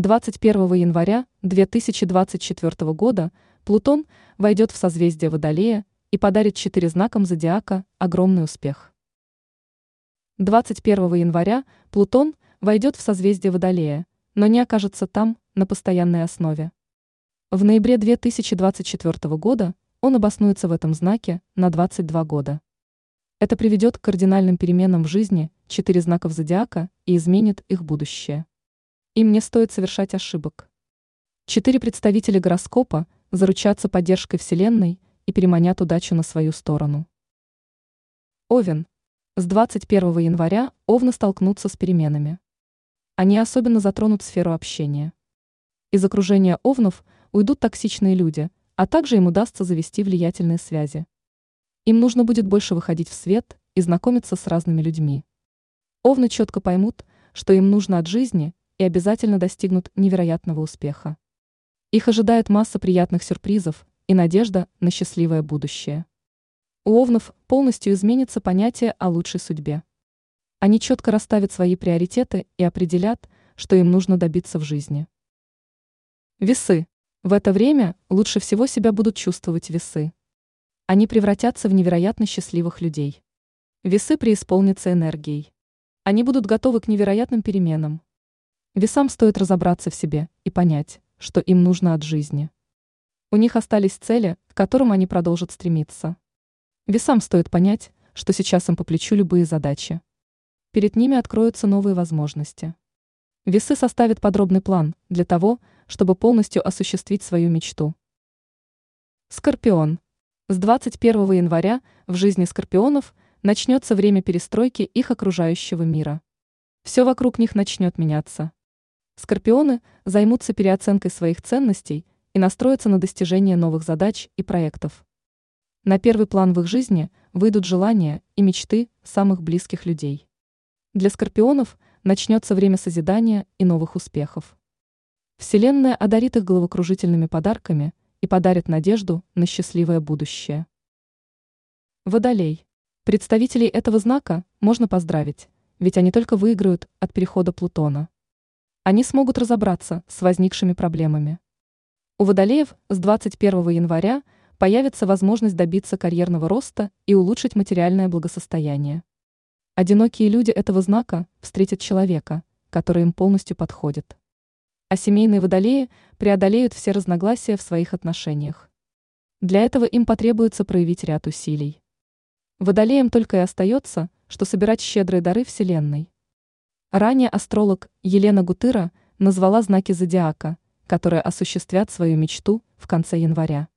21 января 2024 года Плутон войдет в созвездие Водолея и подарит четыре знакам зодиака огромный успех. 21 января Плутон войдет в созвездие Водолея, но не окажется там на постоянной основе. В ноябре 2024 года он обоснуется в этом знаке на 22 года. Это приведет к кардинальным переменам в жизни четыре знаков зодиака и изменит их будущее. Им не стоит совершать ошибок. Четыре представителя гороскопа заручатся поддержкой Вселенной и переманят удачу на свою сторону. Овен. С 21 января Овны столкнутся с переменами. Они особенно затронут сферу общения. Из окружения Овнов уйдут токсичные люди, а также им удастся завести влиятельные связи. Им нужно будет больше выходить в свет и знакомиться с разными людьми. Овны четко поймут, что им нужно от жизни и обязательно достигнут невероятного успеха. Их ожидает масса приятных сюрпризов и надежда на счастливое будущее. У овнов полностью изменится понятие о лучшей судьбе. Они четко расставят свои приоритеты и определят, что им нужно добиться в жизни. Весы. В это время лучше всего себя будут чувствовать весы. Они превратятся в невероятно счастливых людей. Весы преисполнятся энергией. Они будут готовы к невероятным переменам, Весам стоит разобраться в себе и понять, что им нужно от жизни. У них остались цели, к которым они продолжат стремиться. Весам стоит понять, что сейчас им по плечу любые задачи. Перед ними откроются новые возможности. Весы составят подробный план для того, чтобы полностью осуществить свою мечту. Скорпион. С 21 января в жизни скорпионов начнется время перестройки их окружающего мира. Все вокруг них начнет меняться. Скорпионы займутся переоценкой своих ценностей и настроятся на достижение новых задач и проектов. На первый план в их жизни выйдут желания и мечты самых близких людей. Для скорпионов начнется время созидания и новых успехов. Вселенная одарит их головокружительными подарками и подарит надежду на счастливое будущее. Водолей. Представителей этого знака можно поздравить, ведь они только выиграют от перехода Плутона они смогут разобраться с возникшими проблемами. У водолеев с 21 января появится возможность добиться карьерного роста и улучшить материальное благосостояние. Одинокие люди этого знака встретят человека, который им полностью подходит. А семейные водолеи преодолеют все разногласия в своих отношениях. Для этого им потребуется проявить ряд усилий. Водолеям только и остается, что собирать щедрые дары Вселенной. Ранее астролог Елена Гутыра назвала знаки зодиака, которые осуществят свою мечту в конце января.